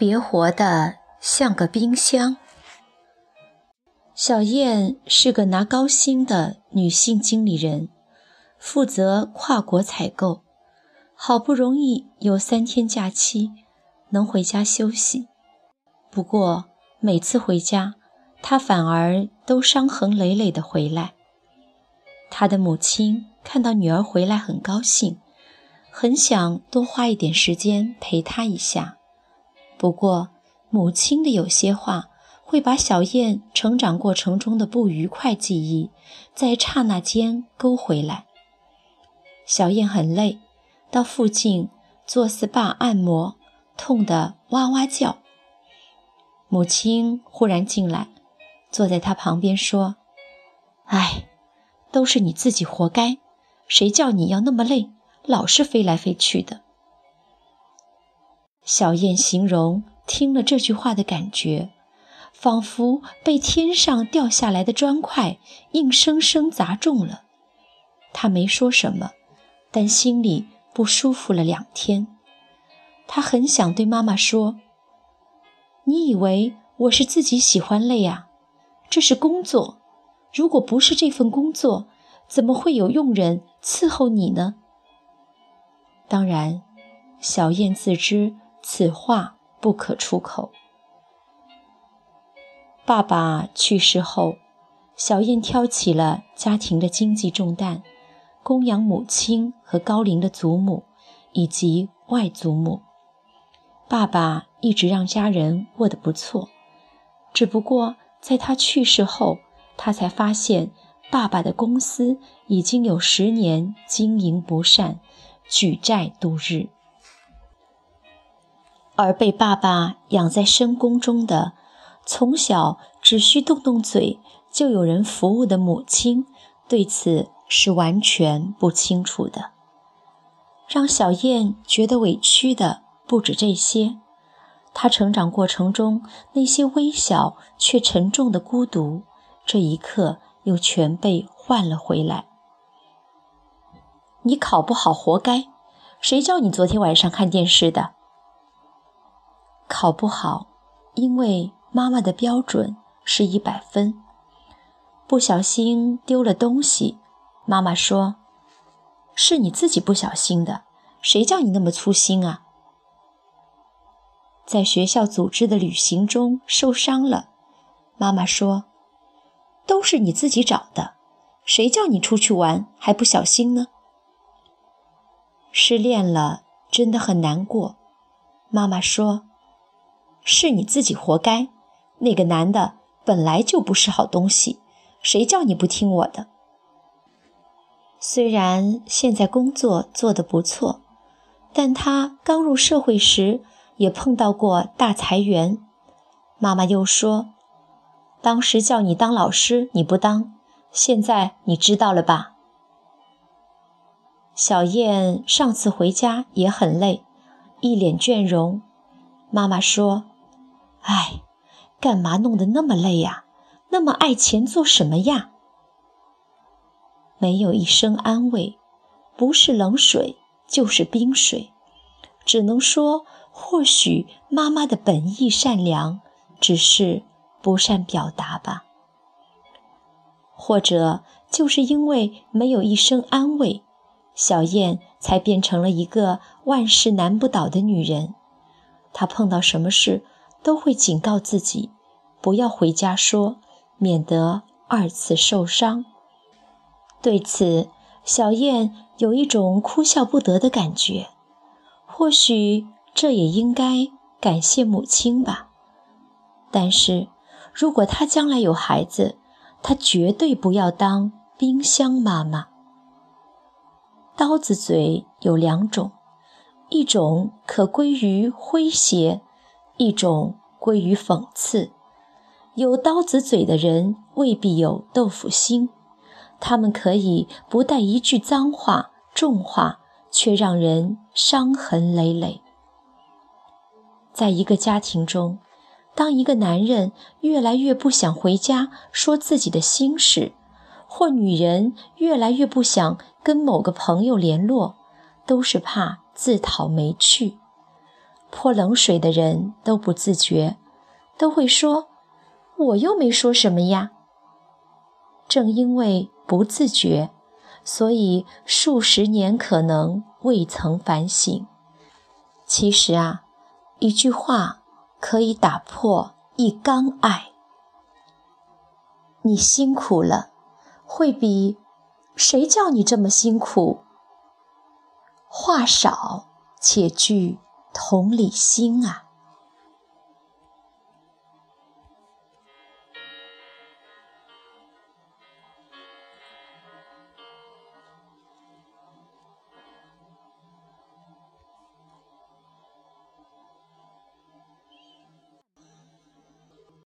别活得像个冰箱。小燕是个拿高薪的女性经理人，负责跨国采购，好不容易有三天假期，能回家休息。不过每次回家，她反而都伤痕累累的回来。她的母亲看到女儿回来很高兴，很想多花一点时间陪她一下。不过，母亲的有些话会把小燕成长过程中的不愉快记忆在刹那间勾回来。小燕很累，到附近做 SPA 按摩，痛得哇哇叫。母亲忽然进来，坐在她旁边说：“哎，都是你自己活该，谁叫你要那么累，老是飞来飞去的。”小燕形容听了这句话的感觉，仿佛被天上掉下来的砖块硬生生砸中了。她没说什么，但心里不舒服了两天。她很想对妈妈说：“你以为我是自己喜欢累呀？这是工作，如果不是这份工作，怎么会有佣人伺候你呢？”当然，小燕自知。此话不可出口。爸爸去世后，小燕挑起了家庭的经济重担，供养母亲和高龄的祖母以及外祖母。爸爸一直让家人过得不错，只不过在他去世后，他才发现爸爸的公司已经有十年经营不善，举债度日。而被爸爸养在深宫中的，从小只需动动嘴就有人服务的母亲，对此是完全不清楚的。让小燕觉得委屈的不止这些，她成长过程中那些微小却沉重的孤独，这一刻又全被换了回来。你考不好，活该！谁叫你昨天晚上看电视的？考不好，因为妈妈的标准是一百分。不小心丢了东西，妈妈说：“是你自己不小心的，谁叫你那么粗心啊？”在学校组织的旅行中受伤了，妈妈说：“都是你自己找的，谁叫你出去玩还不小心呢？”失恋了，真的很难过，妈妈说。是你自己活该，那个男的本来就不是好东西，谁叫你不听我的？虽然现在工作做得不错，但他刚入社会时也碰到过大裁员。妈妈又说：“当时叫你当老师你不当，现在你知道了吧？”小燕上次回家也很累，一脸倦容。妈妈说。哎，干嘛弄得那么累呀？那么爱钱做什么呀？没有一声安慰，不是冷水就是冰水，只能说或许妈妈的本意善良，只是不善表达吧。或者就是因为没有一声安慰，小燕才变成了一个万事难不倒的女人。她碰到什么事？都会警告自己，不要回家说，免得二次受伤。对此，小燕有一种哭笑不得的感觉。或许这也应该感谢母亲吧。但是，如果她将来有孩子，她绝对不要当冰箱妈妈。刀子嘴有两种，一种可归于诙谐。一种归于讽刺，有刀子嘴的人未必有豆腐心，他们可以不带一句脏话、重话，却让人伤痕累累。在一个家庭中，当一个男人越来越不想回家说自己的心事，或女人越来越不想跟某个朋友联络，都是怕自讨没趣。泼冷水的人都不自觉，都会说：“我又没说什么呀。”正因为不自觉，所以数十年可能未曾反省。其实啊，一句话可以打破一缸爱。你辛苦了，会比谁叫你这么辛苦？话少且具同理心啊。